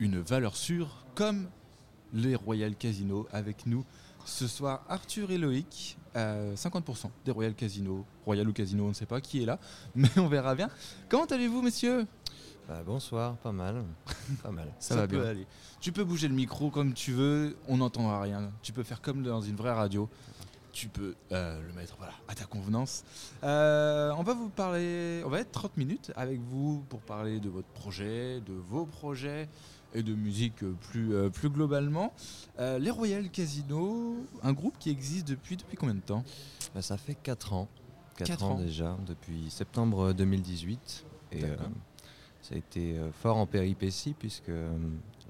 une valeur sûre comme les Royal Casino avec nous ce soir Arthur et Loïc, 50% des Royal Casino, Royal ou Casino, on ne sait pas qui est là, mais on verra bien. Comment allez-vous messieurs? Bah, bonsoir, pas mal. pas mal. Ça, va bien. Aller. Tu peux bouger le micro comme tu veux, on n'entendra rien. Tu peux faire comme dans une vraie radio. Tu peux euh, le mettre voilà, à ta convenance. Euh, on va vous parler, on va être 30 minutes avec vous pour parler de votre projet, de vos projets et de musique plus, euh, plus globalement. les Royal Casino, un groupe qui existe depuis, depuis combien de temps? Bah, Ça fait 4 ans. 4, ans, déjà, depuis septembre 2018. Et ça a été euh, fort en péripéties puisque euh,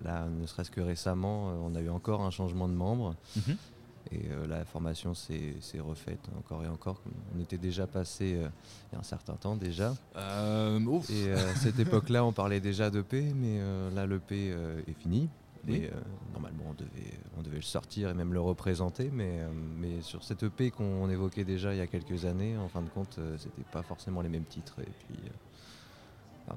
là, ne serait-ce que récemment, euh, on a eu encore un changement de membre. Mhm. Et la formation s'est refaite encore et encore. On était déjà passé il y a un certain temps déjà. et à cette époque-là, on parlait déjà d'EP, mais là, l'EP est fini. Et normalement, on devait, on devait le sortir et même le représenter. Mais, mais sur cette EP qu'on évoquait déjà il y a quelques années, en fin de compte, c'était pas forcément les mêmes titres. Et puis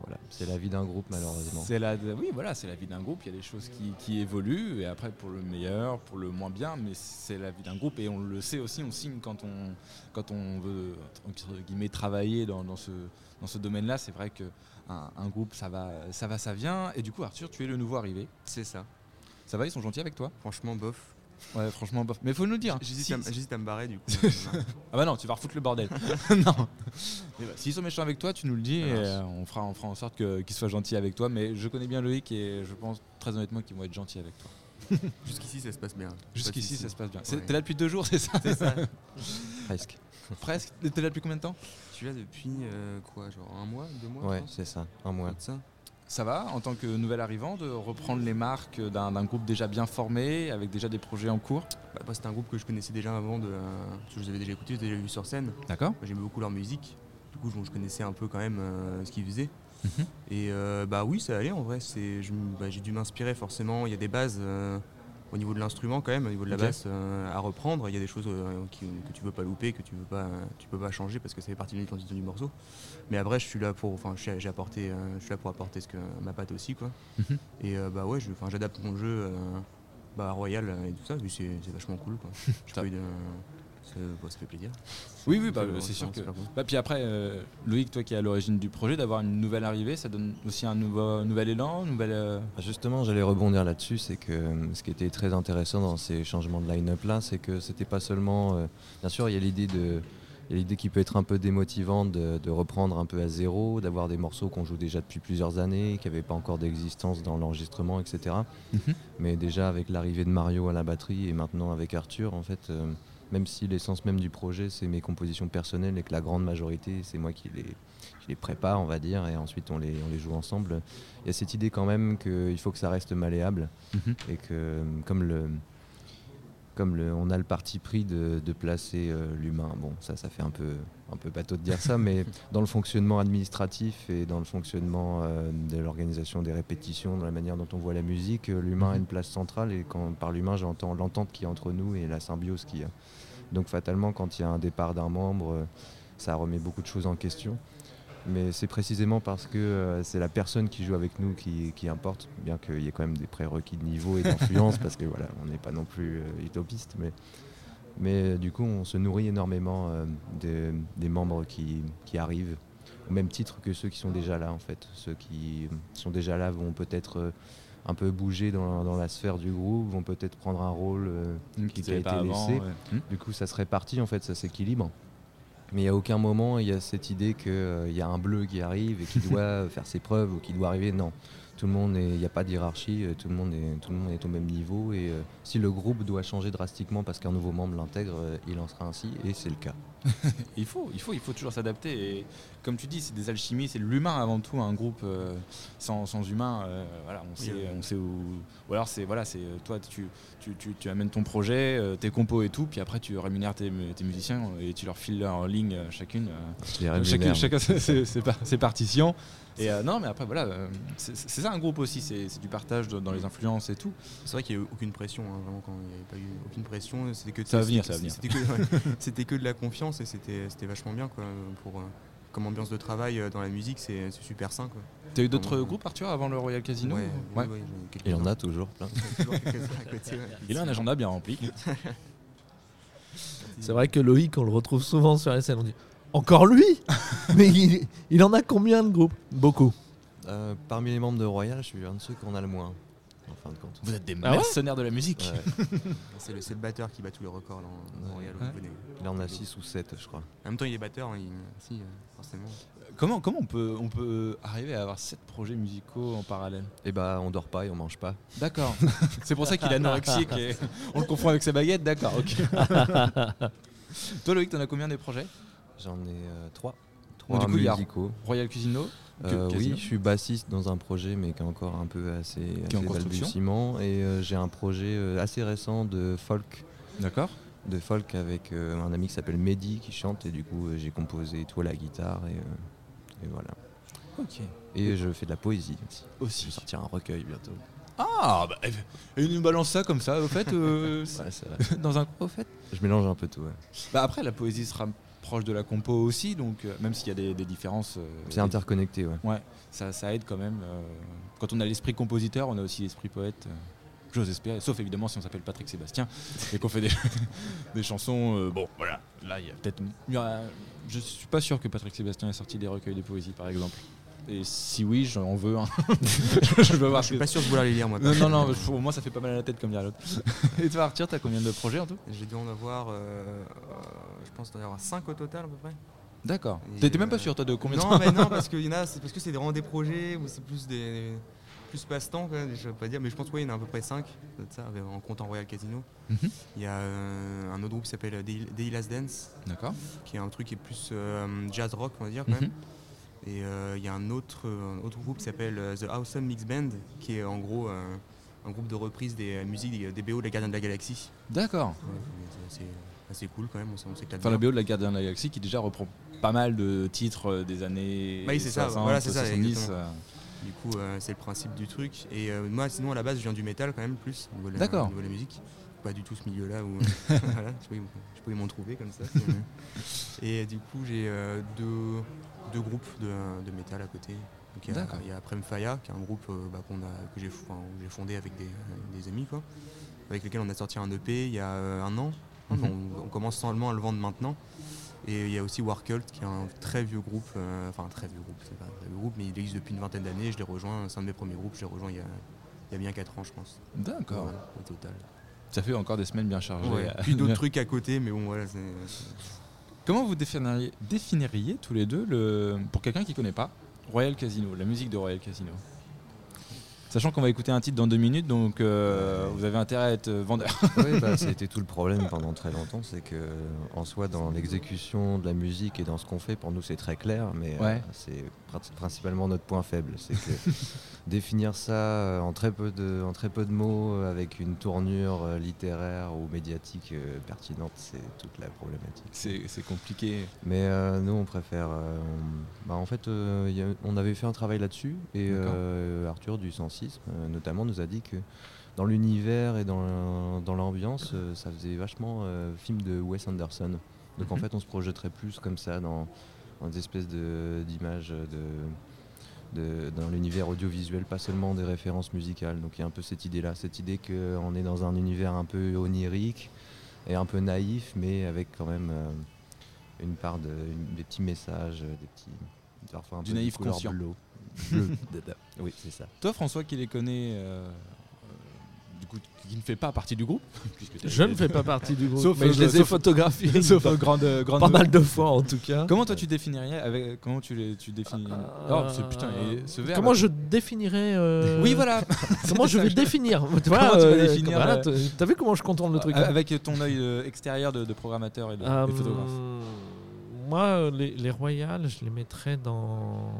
voilà, c'est la vie d'un groupe malheureusement. C'est la, oui, voilà, c'est la vie d'un groupe. Il y a des choses qui, évoluent et après pour le meilleur, pour le moins bien, mais c'est la vie d'un groupe et on le sait aussi. On signe quand on, quand on veut entre guillemets travailler dans, ce, dans ce domaine-là. C'est vrai que un, groupe, ça va, ça va, ça vient. Et du coup, Arthur, tu es le nouveau arrivé. C'est ça. Ça va, ils sont gentils avec toi? Franchement, bof. Ouais, franchement, bof. Mais faut nous le dire. J'hésite à, me barrer du coup. ah bah non, tu vas refoutre le bordel. non. Bah, s'ils sont méchants avec toi, tu nous le dis et euh, on, fera, on fera en sorte qu'ils soient gentils avec toi. Mais je connais bien Loïc et je pense très honnêtement qu'ils vont être gentils avec toi. Jusqu'ici, ça se passe bien. Jusqu'ici, ça se passe bien. T'es là depuis deux jours, c'est ça C'est ça. Presque. Presque. T'es là depuis combien de temps? Je suis là depuis euh, quoi Genre un mois, deux mois Ouais, c'est ça, un mois. Ça ça va, en tant que nouvel arrivant, de reprendre les marques d'un groupe déjà bien formé, avec déjà des projets en cours? Bah, C'était un groupe que je connaissais déjà avant, de, je les avais déjà écoutés, je les avais déjà vus sur scène. D'accord. J'aimais beaucoup leur musique, du coup je, connaissais un peu quand même euh, ce qu'ils faisaient. Mhm. Et euh, bah oui, ça allait en vrai, bah, j'ai dû m'inspirer forcément, il y a des bases. Euh, au niveau de l'instrument quand même, au niveau de la basse à reprendre. Il y a des choses que tu veux pas louper, que tu veux pas, tu peux pas changer parce que ça fait partie de l'identité du morceau. Mais après, je suis là pour, enfin, j'ai apporté, euh, je suis là pour apporter ce que ma patte aussi, quoi. Mhm. Et euh, bah ouais, j'adapte mon jeu euh, bah, royal et tout ça, c'est vachement cool, quoi. ça, fait plaisir. Oui, oui, bah, c'est sûr que. Bah, puis après, Loïc, toi qui es à l'origine du projet, d'avoir une nouvelle arrivée, ça donne aussi un nouveau, nouvel élan, nouvelle. Bah, justement, j'allais rebondir là-dessus, c'est que ce qui était très intéressant dans ces changements de line-up là, c'est que c'était pas seulement. bien sûr, il y a l'idée de il y a l'idée qui peut être un peu démotivante de, reprendre un peu à zéro, d'avoir des morceaux qu'on joue déjà depuis plusieurs années, qui n'avaient pas encore d'existence dans l'enregistrement, etc. Mhm. Mais déjà avec l'arrivée de Mario à la batterie et maintenant avec Arthur, en fait, euh, même si l'essence même du projet c'est mes compositions personnelles et que la grande majorité c'est moi qui les, les prépare, on va dire, et ensuite on les, on les joue ensemble, il y a cette idée quand même qu'il faut que ça reste malléable mhm. et que comme le comme on a le parti pris de, placer euh, l'humain. Bon, ça, ça fait un peu, un peu bateau de dire ça, mais dans le fonctionnement administratif et dans le fonctionnement euh, de l'organisation des répétitions, dans la manière dont on voit la musique, euh, l'humain a une place centrale. Et quand par l'humain, j'entends l'entente qui est entre nous et la symbiose qui y a. Donc fatalement, quand il y a un départ d'un membre, ça remet beaucoup de choses en question mais c'est précisément parce que euh, c'est la personne qui joue avec nous qui, importe, bien qu'il y ait quand même des prérequis de niveau et d'influence, parce que voilà, on n'est pas non plus euh, utopiste, mais, mais du coup, on se nourrit énormément euh, des, membres qui, arrivent, au même titre que ceux qui sont déjà là, en fait. Ceux qui sont déjà là vont peut-être un peu bouger dans, la sphère du groupe, vont peut-être prendre un rôle qui, a été laissé. Du coup, ça se répartit, en fait, ça s'équilibre. Mais à aucun moment il y a cette idée qu'il euh, y a un bleu qui arrive et qui doit faire ses preuves ou qui doit arriver. Non, tout le monde il n'y a pas de hiérarchie, euh, tout le monde est, tout le monde est au même niveau et euh, si le groupe doit changer drastiquement parce qu'un nouveau membre l'intègre, il en sera ainsi et c'est le cas. il faut, il faut, il faut toujours s'adapter et comme tu dis, c'est des alchimies, c'est l'humain avant tout. Un groupe sans, sans, humain, voilà, on sait, on sait où. Ou alors c'est voilà, c'est toi tu, tu, tu, amènes ton projet, tes compos et tout, puis après tu rémunères tes, tes musiciens et tu leur files en ligne chacune, chacune chacun ses partitions. Et euh, non, mais après, voilà, euh, c'est ça un groupe aussi, c'est du partage dans les influences et tout. C'est vrai qu'il n'y a eu aucune pression, hein, vraiment, quand il n'y avait pas eu aucune pression, c'était que, ça va venir, ça va venir. C'était que, que, de la confiance et c'était vachement bien quoi, pour, comme ambiance de travail euh, dans la musique, c'est super sain. Quoi. T'as eu d'autres groupes, Arthur, avant le Royal Casino Ouais, ou- ouais, Il y en a toujours plein. Il a un agenda bien rempli. C'est vrai que Loïc, on le retrouve souvent sur la scène. On dit Encore lui Mais il, il en a combien de groupes? Beaucoup. Euh, parmi les membres de Royal, je suis un de ceux qu'on a le moins, en fin de compte. Vous êtes des Ah ouais mercenaires de la musique. Ouais. C'est le, c'est le batteur qui bat tous les records dans, dans Ouais. Royal. Là, on a 6 ou 7, je crois. En même temps, il est batteur, hein, il, si, euh, forcément. Comment, comment on, peut, on peut arriver à avoir sept projets musicaux en parallèle? Et bah, on dort pas et on mange pas. D'accord. C'est pour ça qu'il est anorexique et on le confond avec sa baguette. D'accord, ok. Toi, Loïc, t'en as combien des projets? J'en ai 3. Bon, 3 du coup, il y a- musicaux. Royal Casino que- Euh, oui, je suis bassiste dans un projet, mais qui est encore un peu assez, Qui est en assez balbutiement. Et euh, j'ai un projet euh, assez récent de folk, D'accord. de folk avec euh, un ami qui s'appelle Mehdi qui chante. Et du coup, euh, j'ai composé tout à la guitare. Et, euh, et voilà. Ok. Et je fais de la poésie aussi. Je Aussi. vais sortir un recueil bientôt. Ah, bah, et il nous balance ça comme ça, au fait, euh, Ouais, vrai. dans un au fait. je mélange un peu tout. ouais. Bah après, la poésie sera proche de la compo aussi, donc euh, même s'il y a des, des différences, euh, C'est interconnecté, ouais. Ouais, ça, ça aide quand même. euh, quand on a l'esprit compositeur, on a aussi l'esprit poète. J'ose espérer, sauf évidemment si on s'appelle Patrick Sébastien et qu'on fait des, des chansons. euh, bon, voilà, là il y a peut-être. Je suis pas sûr que Patrick Sébastien ait sorti des recueils de poésie par exemple. Et si oui, j'en veux un. je veux voir. Je suis pas sûr de vouloir les lire, moi. Non, non, non, pour moi ça fait pas mal à la tête comme dirait l'autre. Et toi, Arthur, t'as combien de projets en tout? J'ai dû en avoir, euh, euh, je pense, d'en avoir 5 au total à peu près. D'accord. T'étais même pas euh, sûr toi de combien de non, temps mais non, parce que y en a, c'est parce que c'est vraiment des projets ou c'est plus des plus passe-temps, je veux pas dire, mais je pense qu'il y en a à peu près 5 de ça, en comptant Royal Casino. Mhm. Il y a euh, un autre groupe qui s'appelle Day Day Last Dance, D'accord. qui est un truc qui est plus euh, jazz rock, on va dire quand Mhm. même. Et euh, il y a un autre, un autre groupe qui s'appelle euh, The Awesome Mix Band, qui est en gros euh, un groupe de reprise des musiques des, des BO de la Gardiens de la Galaxie. D'accord. C'est assez, cool quand même, on, s'éclate Enfin, la. BO de la Gardien de la Galaxie qui déjà reprend pas mal de titres des années Oui, c'est ça, 60, voilà, c'est ça, 70. exactement. euh. Du coup, euh, c'est le principe du truc. Et euh, moi, sinon, à la base, je viens du métal quand même, plus, au niveau D'accord. de la musique. Pas du tout ce milieu-là où voilà, je pouvais, m'en trouver comme ça. Et du coup, j'ai euh, deux, deux groupes de, de métal à côté. Donc, il y a- il y a qui est un groupe euh, bah, a, que j'ai enfin, fondé avec des, des amis, quoi, avec lesquels on a sorti un EP il y a euh, un an. Mhm. on, on commence seulement à le vendre maintenant. Et il y a aussi Warcult, qui est un très vieux groupe, euh, enfin un très vieux groupe, c'est pas un très vieux groupe, mais il existe depuis une vingtaine d'années. Je l'ai rejoint, c'est un de mes premiers groupes, je l'ai rejoint il y, a, il y a bien 4 ans, je pense. D'accord. Voilà, au total. Ça fait encore des semaines bien chargées. Ouais. Puis d'autres trucs à côté, mais bon, voilà. Comment vous définiriez, définiriez tous les deux, le, pour quelqu'un qui connaît pas, Royal Casino, la musique de Royal Casino? Sachant qu'on va écouter un titre dans deux minutes, donc euh, vous avez intérêt à être vendeur. Oui, bah, été tout le problème pendant très longtemps, c'est que en soi, dans l'exécution de la musique et dans ce qu'on fait, pour nous, c'est très clair, mais euh, c'est principalement notre point faible. C'est que définir ça euh, en très peu de, en très peu de mots, euh, avec une tournure euh, littéraire ou médiatique pertinente, c'est toute la problématique. C'est compliqué. Mais euh, nous, on préfère. euh, on- bah, en fait, euh, il y a- on avait fait un travail là-dessus et Arthur du Sensisme, euh, notamment, nous a dit que dans l'univers et dans la- dans l'ambiance, ça faisait vachement film de Wes Anderson. Donc en Mhm. fait, on se projetterait plus comme ça dans des espèces d'images de, de- dans l'univers audiovisuel, pas seulement des références musicales. Donc il y a un peu cette idée-là, cette idée qu'on est dans un univers un peu onirique et un peu naïf, mais avec quand même euh, une part de une- des petits messages, des petits parfois un Du peu de naïf conscient. bleu. Bleu. oui, c'est ça. Toi, François, qui les connaît, euh, euh, du coup, qui ne fait pas partie du groupe, Je ne fais pas partie du groupe, Sauf, mais euh, je les ai photographiés sauf euh, grande, grande pas mal de fois en tout cas. Comment toi tu définirais avec comment tu les tu définis Oh c'est putain et ce verbe. Comment je définirais euh, Oui voilà. Comment je vais définir Tu vois, Comment tu vas euh, définir, voilà, euh, T'as vu comment je contourne le truc là avec ton œil euh, extérieur de, de programmateur et de, Euh, et photographe. Moi, euh, les, les Royales, je les mettrais dans.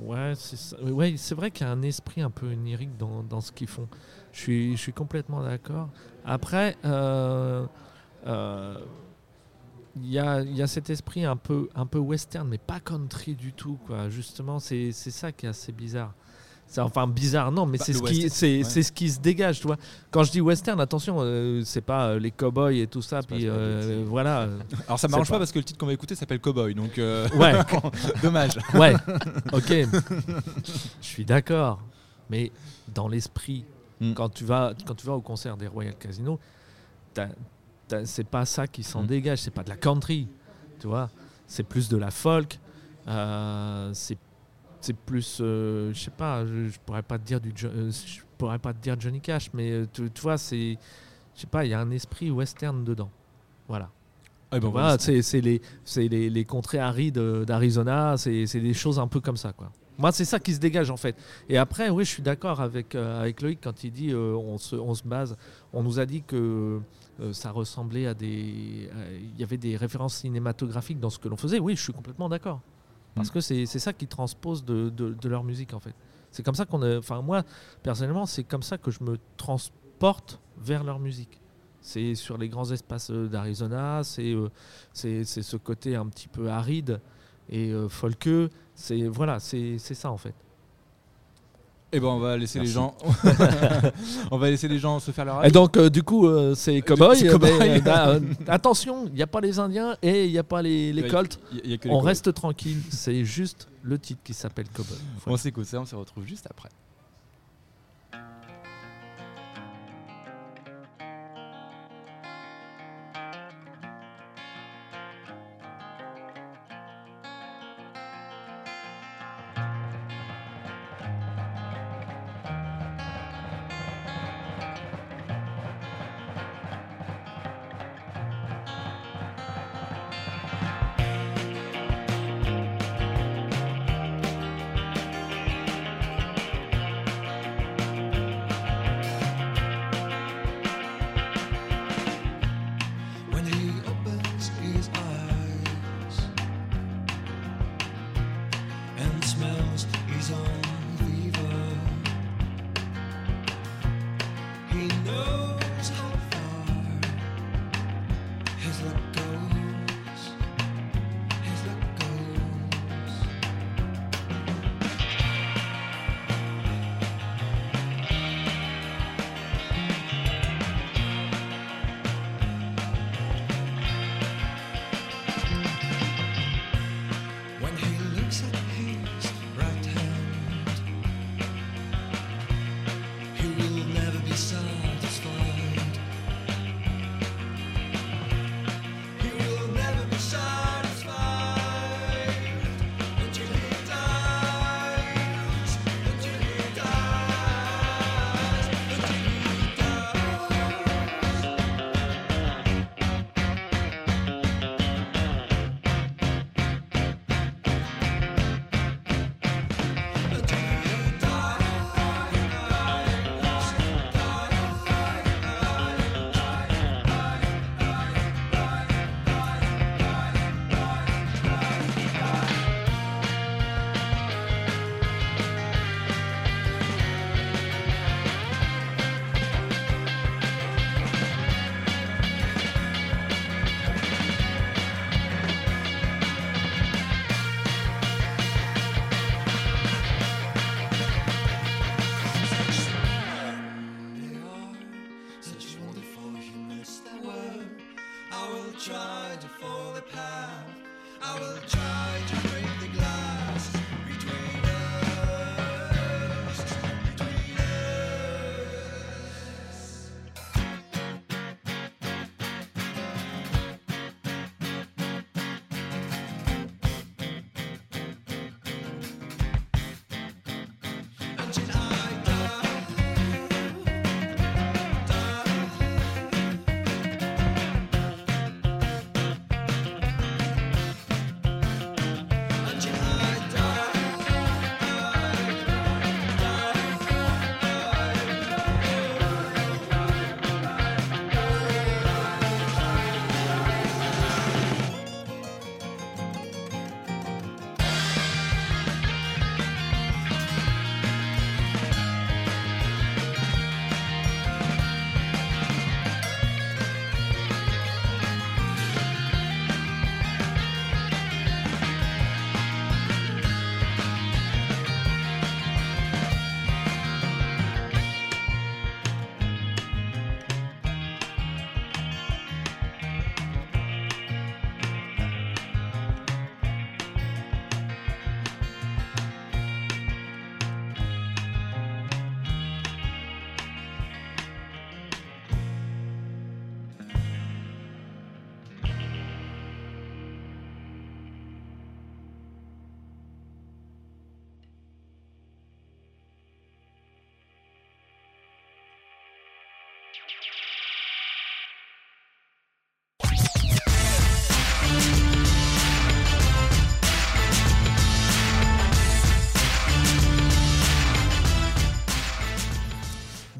Ouais, c'est ça. ouais, c'est vrai qu'il y a un esprit un peu onirique dans, dans ce qu'ils font. Je suis, je suis complètement d'accord. Après, euh, euh, il y, a, il y a cet esprit un peu, un peu western, mais pas country du tout. Quoi. Justement, c'est c'est ça qui est assez bizarre. C'est enfin bizarre, non, mais Bah, c'est ce qui, c'est, ouais. c'est ce qui se dégage, tu vois. Quand je dis western, attention, euh, c'est pas euh, les cowboys et tout ça, puis euh, voilà. Alors ça m'arrange pas- pas parce que le titre qu'on va écouter s'appelle Cowboy, donc Ouais, dommage. ouais, ok, je suis d'accord, mais dans l'esprit, Mm. quand tu vas, quand tu vas au concert des Royal Casino, c'est pas ça qui s'en Mm. dégage, c'est pas de la country, tu vois, c'est plus de la folk, euh, c'est plus, euh, je sais pas, je, je pourrais pas te dire du, euh, je pourrais pas te dire Johnny Cash, mais euh, tu, tu vois, c'est, je sais pas, il y a un esprit western dedans, voilà. Ah, ben, Voilà, c'est les, les, les contrées arides euh, d'Arizona, c'est c'est des choses un peu comme ça. Quoi. Moi, c'est ça qui se dégage en fait. Et après, oui, je suis d'accord avec, euh, avec Loïc quand il dit euh, on, se, on se base. On nous a dit que euh, ça ressemblait à des. Il y avait des références cinématographiques dans ce que l'on faisait. Oui, je suis complètement d'accord. Parce Mm. que c'est ça qui transpose de, de, de leur musique en fait. C'est comme ça qu'on a. Enfin, moi, personnellement, c'est comme ça que je me transporte vers leur musique. C'est sur les grands espaces d'Arizona, c'est c'est c'est ce côté un petit peu aride et euh, folkeux. C'est voilà, c'est c'est ça en fait. Et ben on va laisser les gens, on va laisser les gens se faire leur Et avis. donc euh, du coup, euh, c'est cowboy. c'est euh, cow-boy. mais, euh, euh, attention, il n'y a pas les Indiens et il n'y a pas les, Colts. Il y a- il y a que les On reste tranquille. C'est juste le titre qui s'appelle cowboy. On s'écoute ça, on se retrouve juste après.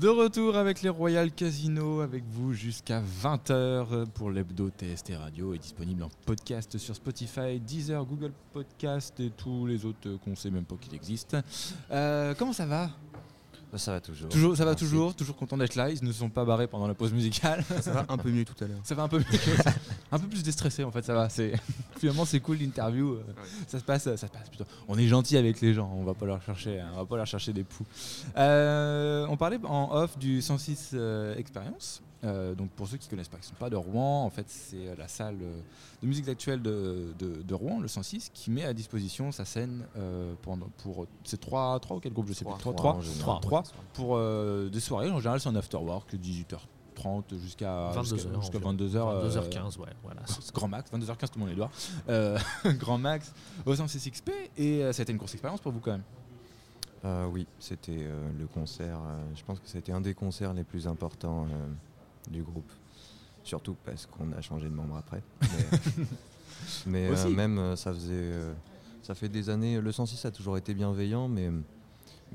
De retour avec les Royal Casino, avec vous jusqu'à 20h pour l'hebdo TST Radio est disponible en podcast sur Spotify, Deezer, Google Podcast et tous les autres qu'on sait même pas qu'il existe. Euh, comment ça va? Bah, Ça va toujours. Toujours, ça va Merci. toujours, toujours content d'être là. Ils ne se sont pas barrés pendant la pause musicale. Ça va un peu mieux tout à l'heure. Ça va un peu mieux. un peu plus déstressé en fait, ça va. C'est finalement c'est cool l'interview. euh, Ça se passe, ça se passe plutôt. On est gentil avec les gens. On va pas leur chercher, on va pas leur chercher des poux. Euh, on parlait en off du 106 euh, Experience. Euh, donc pour ceux qui connaissent pas, qui sont pas de Rouen, en fait c'est la salle de musique actuelle de, de- de Rouen, le 106, qui met à disposition sa scène euh, pendant pour c'est trois, trois ou quatre groupes, je sais Trois. plus, trois, Trois, trois, en général. trois, trois, pour euh, des soirées. En général c'est en afterwork, 18h30 jusqu'à 22 jusqu'à- heures jusqu'à environ. 22h. euh, 22h15, ouais, voilà. Grand max, 22h15 tout le monde les doigts. Euh, grand max au 106 XP et euh, ça a été une grosse expérience pour vous quand même. Euh, oui, c'était euh, le concert. euh, je pense que c'était un des concerts les plus importants euh, du groupe. Surtout parce qu'on a changé de membre après. Mais, mais, euh, même, ça faisait. euh, ça fait des années. Le 106 a toujours été bienveillant, mais,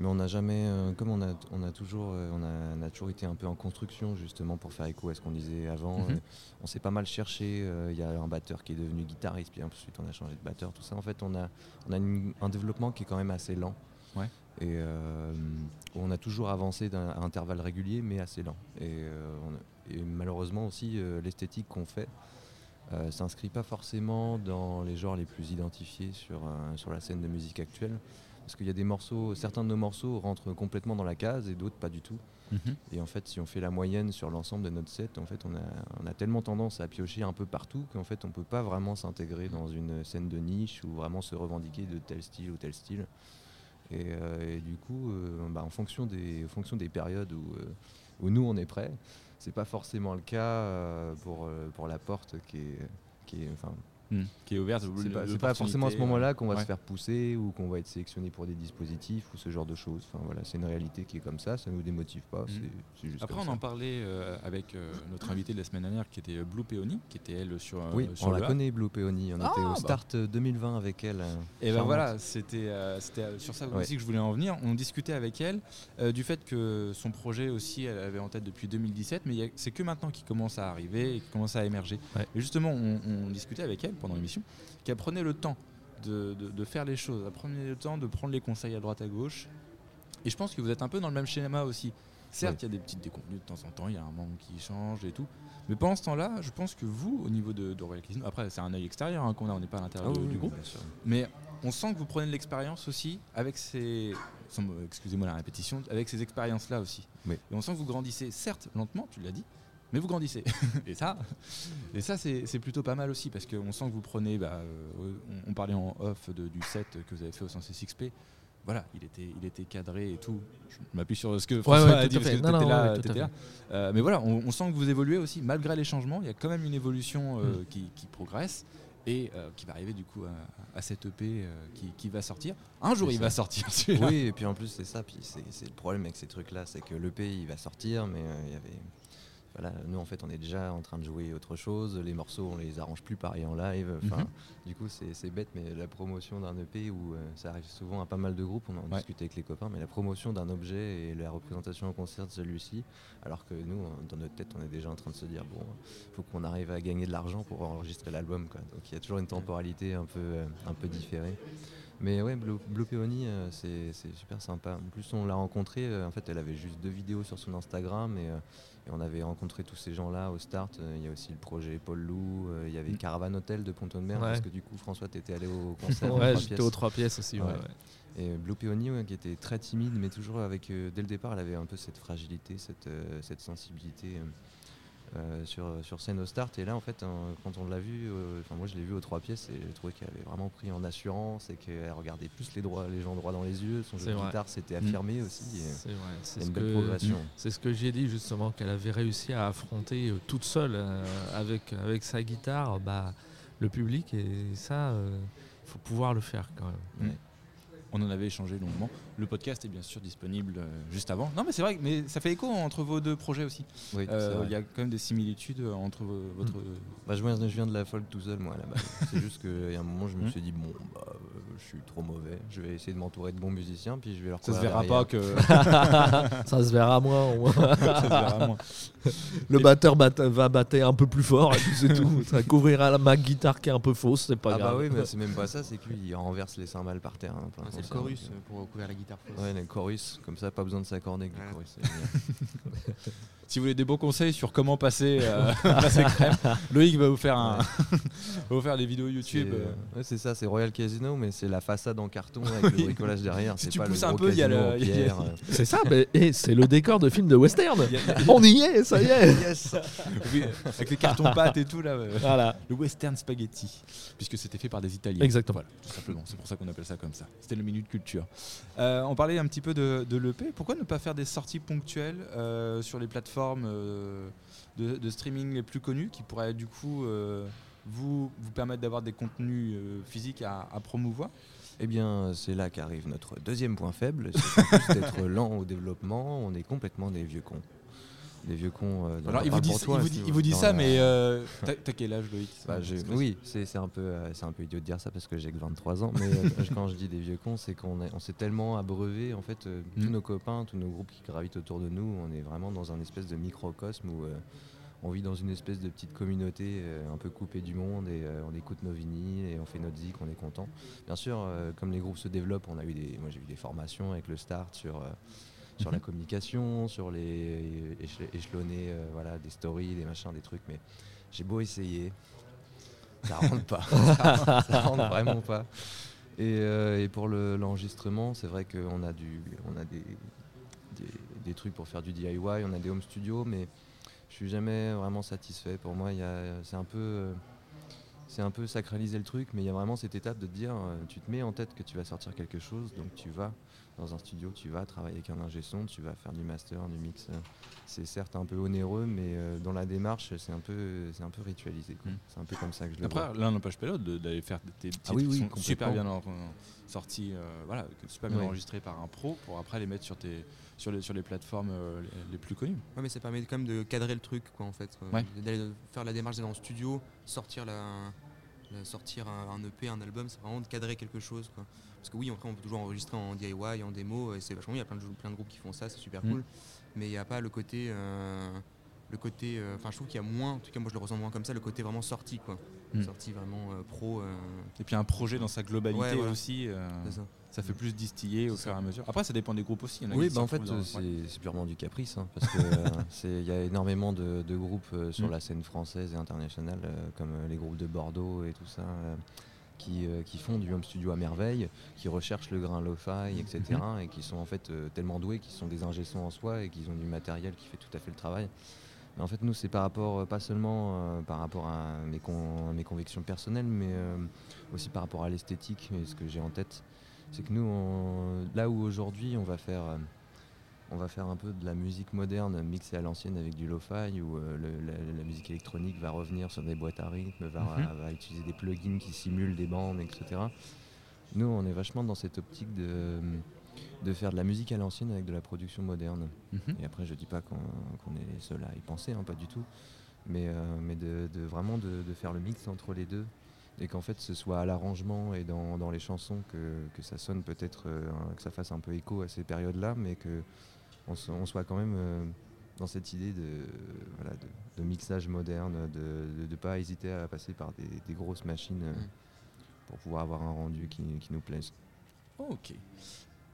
mais on n'a jamais. euh, comme on a, on, a toujours, euh, on, a, on a toujours été un peu en construction, justement, pour faire écho à ce qu'on disait avant. Mhm. euh, on s'est pas mal cherché. Il y a un batteur qui est devenu guitariste, puis ensuite on a changé de batteur, tout ça. En fait, on a, on a une- un développement qui est quand même assez lent. Ouais. Et on a toujours avancé à intervalles réguliers, mais assez lent. Et, on a- et malheureusement aussi, l'esthétique qu'on fait euh, s'inscrit pas forcément dans les genres les plus identifiés sur, euh, sur la scène de musique actuelle. Parce qu'il y a des morceaux, certains de nos morceaux rentrent complètement dans la case et d'autres pas du tout. Et en fait, si on fait la moyenne sur l'ensemble de notre set, en fait, on a, on a tellement tendance à piocher un peu partout qu'en fait, on peut pas vraiment s'intégrer dans une scène de niche ou vraiment se revendiquer de tel style ou tel style. Et, euh, et du coup, euh, bah, en, fonction des, en fonction des périodes où, euh, où nous on est prêts, c'est pas forcément le cas pour, pour la porte qui est, qui est, enfin, Hmm. Qui est ouverte. c'est pas, pas forcément à ce euh, moment-là qu'on va ouais. se faire pousser ou qu'on va être sélectionné pour des dispositifs ou ce genre de choses. Enfin voilà, c'est une réalité qui est comme ça, ça nous démotive pas. juste Après, on ça. en parlait euh, avec euh, notre invité de la semaine dernière qui était euh, Blue Peony, qui était elle sur, euh, Oui, sur on la A. connaît, Blue Peony. On Ah, était bah. au start euh, 2020 avec elle. euh, Et ben charmante. voilà, c'était euh, c'était, euh, sur ça Ouais. aussi que je voulais en venir. On discutait avec elle euh, du fait que son projet aussi, elle avait en tête depuis 2017, mais c'est que maintenant qu'il commence à arriver et qu'il commence à émerger. Ouais. Et justement, on, on discutait avec elle pendant l'émission, qu'elle prenait le temps de, de- de faire les choses, elle prenait le temps de prendre les conseils à droite à gauche. Et je pense que vous êtes un peu dans le même schéma aussi. Certes, il y a des petites déconvenues de temps en temps, il y a un membre qui change et tout. Mais pendant ce temps-là, je pense que vous, au niveau de, de Royal Casino, après c'est un œil extérieur hein, qu'on a, on n'est pas à l'intérieur Ah oui, du groupe, mais on sent que vous prenez de l'expérience aussi avec ces. Excusez-moi la répétition, avec ces expériences-là aussi. Oui. Et on sent que vous grandissez, certes lentement, tu l'as dit, mais vous grandissez. et ça, et ça c'est plutôt pas mal aussi parce qu'on sent que vous prenez. bah, euh, on, on parlait en off de- du set que vous avez fait au 106XP. Voilà, il était, il était cadré et tout. Je m'appuie sur ce que François ouais, a dit parce que Non, non, là. ouais. Euh, mais voilà, on, on sent que vous évoluez aussi, malgré les changements. Il y a quand même une évolution euh, Mm. qui, qui progresse et euh, qui va arriver du coup à, à cette EP qui, qui va sortir. Un jour, il ça. va sortir. Oui, et puis en plus, c'est ça. Puis c'est le problème avec ces trucs-là, c'est que l'EP il va sortir, mais il y avait. Voilà, nous en fait, on est déjà en train de jouer autre chose. Les morceaux, on les arrange plus pareil en live. Enfin, Mhm. du coup, c'est bête, mais la promotion d'un EP où euh, ça arrive souvent à pas mal de groupes, on en Ouais. discute avec les copains, mais la promotion d'un objet et la représentation au concert de celui-ci, alors que nous, dans notre tête, on est déjà en train de se dire bon, faut qu'on arrive à gagner de l'argent pour enregistrer l'album, quoi. Donc il y a toujours une temporalité un peu, euh, un peu différée. Mais ouais, Blue, Blue Peony, euh, c'est c'est super sympa. En plus, on l'a rencontrée, euh, en fait, elle avait juste deux vidéos sur son Instagram et, euh, et on avait rencontré tous ces gens-là au start. Euh, Il y a aussi le projet Paul Lou, euh, il y avait Mm. Caravan Hotel de Ponton de Mer, Ouais. parce que du coup, François, t'étais allé au concert. Ouais, j'étais aux trois pièces aussi. ouais, Ouais. ouais. Et Blue Peony, qui était très timide, mais toujours avec, euh, dès le départ, elle avait un peu cette fragilité, cette, euh, cette sensibilité euh, euh, sur, sur scène au start. Et là, en fait, hein, quand on l'a vue, euh, enfin moi je l'ai vue aux trois pièces et j'ai trouvé qu'elle avait vraiment pris en assurance et qu'elle regardait plus les, droits, les gens droit dans les yeux. Son jeu de vrai. guitare s'était Mm. affirmé aussi. C'est vrai. C'est ce une belle que progression. c'est ce que j'ai dit justement qu'elle avait réussi à affronter euh, toute seule euh, avec avec sa guitare, bah le public et ça, il faut pouvoir le faire quand même. Mm. On en avait échangé longuement. Le podcast est bien sûr disponible euh, juste avant. Non, mais c'est vrai, mais ça fait écho entre vos deux projets aussi. Oui, Euh. Il y a quand même des similitudes euh, entre vo- votre. Bah, je, viens, je viens de la folk tout seul, moi, là-bas. c'est juste qu'à un moment, je me Mm. suis dit, bon, bah, je suis trop mauvais. Je vais essayer de m'entourer de bons musiciens, puis je vais leur Ça se verra derrière. pas que. Ça se verra moins. au moins. ça se verra moins. Le batteur bat- va battre un peu plus fort et puis c'est tout. Ça couvrira la- ma guitare qui est un peu fausse, c'est pas Ah grave. bah oui, mais c'est même pas ça, c'est que lui, il renverse les cymbales par terre. hein, Ah, c'est le chorus euh, pour couvrir la guitare. Ouais, le chorus, comme ça, pas besoin de s'accorder avec le chorus. Si vous voulez des bons conseils sur comment passer, euh, passer crème, Loïc va vous faire un, va vous faire des vidéos YouTube. C'est- euh. ouais, c'est ça, c'est Royal Casino, mais c'est la façade en carton avec le bricolage derrière. Si tu pas le pousses un peu, il y a le- a- euh. C'est ça, mais et c'est le décor de film de western. Il y a- On y est, ça y est. Yes Oui, avec les cartons pâtes et tout là. Voilà. Le western spaghetti, puisque c'était fait par des Italiens. Exactement. Voilà, tout simplement. C'est pour ça qu'on appelle ça comme ça. C'était le minute culture. Euh, on parlait un petit peu de, de l'EP. Pourquoi ne pas faire des sorties ponctuelles euh, sur les plateformes euh, de, streaming les plus connues qui pourraient du coup euh, vous, permettre d'avoir des contenus euh, physiques à, à promouvoir Eh bien, c'est là qu'arrive notre deuxième point faible, c'est d'être lent au développement, on est complètement des vieux cons. Des vieux cons. euh, Alors il vous dit, toi, il vous si dit, vous- il vous dit dans ça, la- mais euh, t'as quel âge Loïc Bah, oui, c'est c'est un, peu, euh, c'est un peu idiot de dire ça parce que j'ai que 23 ans, mais euh, quand je dis des vieux cons, c'est qu'on est- on s'est tellement abreuvé, en fait, tous Mm. nos copains, tous nos groupes qui gravitent autour de nous, on est vraiment dans un espèce de microcosme où on vit dans une espèce de petite communauté euh, un peu coupée du monde et euh, on écoute nos vinyles et on fait notre zik, on est content. Bien sûr, euh, comme les groupes se développent, on a eu des, moi j'ai eu des formations avec le Start sur, euh, sur la Mhm. communication, sur les éche- échelonner euh, voilà, des stories, des machins, des trucs, mais j'ai beau essayer, ça rentre pas. ça, ça rentre vraiment pas. Et, euh, et pour le- l'enregistrement, c'est vrai qu'on a, du, on a des, des, des trucs pour faire du DIY, on a des home studios, mais je suis jamais vraiment satisfait. Pour moi, c'est un peu. C'est un peu sacraliser le truc, mais il y a vraiment cette étape de te dire, euh, tu te mets en tête que tu vas sortir quelque chose, donc tu vas dans un studio, tu vas travailler avec un ingé son, tu vas faire du master, du mix. euh, C'est certes un peu onéreux, mais euh, dans la démarche, c'est un peu, c'est un peu ritualisé. quoi. Mm. C'est un peu comme ça que je le vois. Après, l'un n'empêche pas l'autre d'aller faire des titres Ah oui, oui, qui sont complètement. super bien en- sortis, euh, voilà, super bien Oui. par un pro pour après les mettre sur, tes, sur, les, sur les plateformes euh, les, les plus connues. Ouais, mais ça permet quand même de cadrer le truc, quoi, en fait. Ouais. D'aller faire la démarche d'aller dans le studio, sortir, la- sortir un, un EP, un album, c'est vraiment de cadrer quelque chose, quoi. Parce que oui, après, on peut toujours enregistrer en DIY, en démo, et c'est vachement bien. Il y a plein de, plein de groupes qui font ça, c'est super Mm. cool. Mais il n'y a pas le côté. euh, le côté. euh, Enfin, je trouve qu'il y a moins, en tout cas, moi je le ressens moins comme ça, le côté vraiment sorti, quoi. Mm. Sorti vraiment euh, pro. euh, Et puis un projet dans sa globalité Ouais, voilà. aussi, euh, c'est ça. Ça fait plus distiller au fur et à mesure. Après, ça dépend des groupes aussi. il y en a Oui, bah en fait, c'est purement du caprice, hein, parce qu'il y a énormément de, de groupes euh, sur Mm. la scène française et internationale, euh, comme euh, les groupes de Bordeaux et tout ça, euh, qui, euh, qui font du home studio à merveille, qui recherchent le grain lo-fi, etc., Mm-hmm. et qui sont en fait euh, tellement doués qu'ils sont des ingé en soi et qu'ils ont du matériel qui fait tout à fait le travail. Mais en fait, nous, c'est par rapport, euh, pas seulement euh, par rapport à mes, con- à mes convictions personnelles, mais euh, aussi par rapport à l'esthétique et ce que j'ai en tête. C'est que nous, on- là où aujourd'hui, on va faire euh, on va faire un peu de la musique moderne mixée à l'ancienne avec du lo-fi où euh, le- la, la musique électronique va revenir sur des boîtes à rythme, va, Mhm. va utiliser des plugins qui simulent des bandes, etc. Nous, on est vachement dans cette optique de, de faire de la musique à l'ancienne avec de la production moderne. Mhm. Et après, je dis pas qu'on est les seuls à y penser, hein, pas du tout, mais, euh, mais de, de vraiment de, de faire le mix entre les deux et qu'en fait ce soit à l'arrangement et dans, dans les chansons que, que ça sonne peut-être, euh, que ça fasse un peu écho à ces périodes-là, mais que on, so- on soit quand même euh, dans cette idée de, voilà, de, de mixage moderne, de ne pas hésiter à passer par des, des grosses machines euh, Mm. pour pouvoir avoir un rendu qui, qui nous plaise. Ok.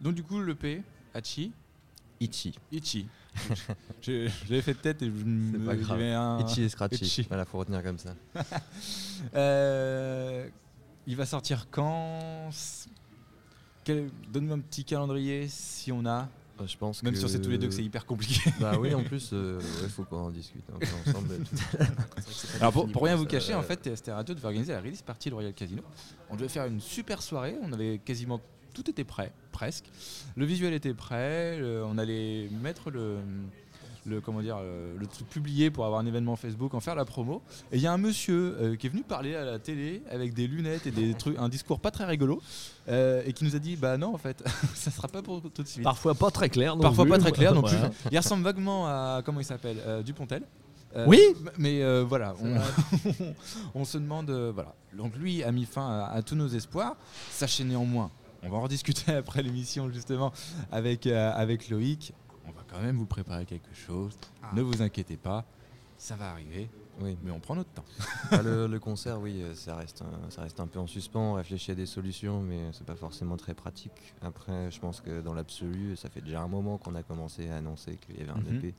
Donc du coup, le P, Hachi, Itchy. Ichi. je fait de tête et je me pas grave. un- Itchy et Scratchy. Itchy. Voilà, faut retenir comme ça. Euh, il va sortir quand? Quel- Donne-moi un petit calendrier si on a. Euh, Je pense Même que... si on sait tous les deux que c'est hyper compliqué. Bah oui, en plus, il faut qu'on en discute un peu ensemble. Alors pour, pour rien vous cacher, en euh, fait, TST Radio devait organiser la release party de Royal Casino. On devait faire une super soirée, on avait quasiment tout était prêt, presque. Le visuel était prêt, le- on allait mettre le, le comment dire euh, le truc publié pour avoir un événement Facebook, en faire la promo. Et il y a un monsieur euh, qui est venu parler à la télé avec des lunettes et des trucs, un discours pas très rigolo, euh, et qui nous a dit bah non en fait, ça sera pas pour tout de suite. Parfois pas très clair. non Parfois plus. pas très clair non plus. Voilà. Il ressemble vaguement à comment il s'appelle euh, Dupontel. Euh, Oui. Mais euh, voilà, on, se demande. euh, voilà. Donc lui a mis fin à, à tous nos espoirs. Sachez néanmoins, on va en rediscuter après l'émission justement avec, euh, avec Loïc. On va quand même vous préparer quelque chose. Ah. Ne vous inquiétez pas, ça va arriver, Oui. mais on prend notre temps. Bah, le, le concert, oui, euh, ça reste, un, ça reste un peu en suspens. On réfléchit à des solutions, mais c'est pas forcément très pratique. Après, je pense que dans l'absolu, ça fait déjà un moment qu'on a commencé à annoncer qu'il y avait un Mhm. EP.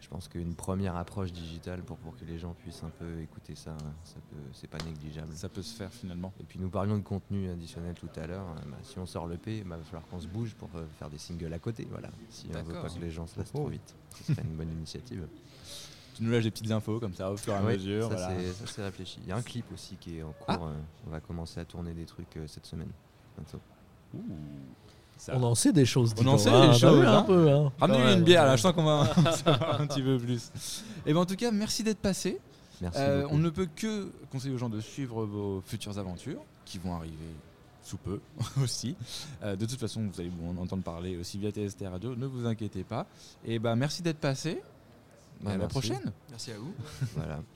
Je pense qu'une première approche digitale pour, pour que les gens puissent un peu écouter ça, ça c'est pas négligeable. Ça peut se faire finalement. Et puis nous parlions de contenu additionnel tout à l'heure. Bah, si on sort l'EP, il va falloir qu'on se bouge pour euh, faire des singles à côté. Voilà. Si on veut pas que les gens se lassent Oh. trop vite, ce serait une bonne initiative. Tu nous lâches des petites infos comme ça au fur et à Oui, mesure. ça, voilà. c'est- réfléchi. Il y a un clip aussi qui est en cours. Ah. euh, on va commencer à tourner des trucs euh, cette semaine. bientôt. Ouh, ça- On en sait des choses. On en sait des t'as vu choses, un hein. peu. Hein, Ramenez-lui une bière là, je sens qu'on va en savoir un petit peu plus. Et ben en tout cas, merci d'être passé. Merci. Euh, on ne peut que conseiller aux gens de suivre vos futures aventures qui vont arriver sous peu aussi. Euh, de toute façon, vous allez en entendre parler aussi via TST Radio, ne vous inquiétez pas. Et ben merci d'être passé. Bah, à la prochaine. Merci à vous. Voilà.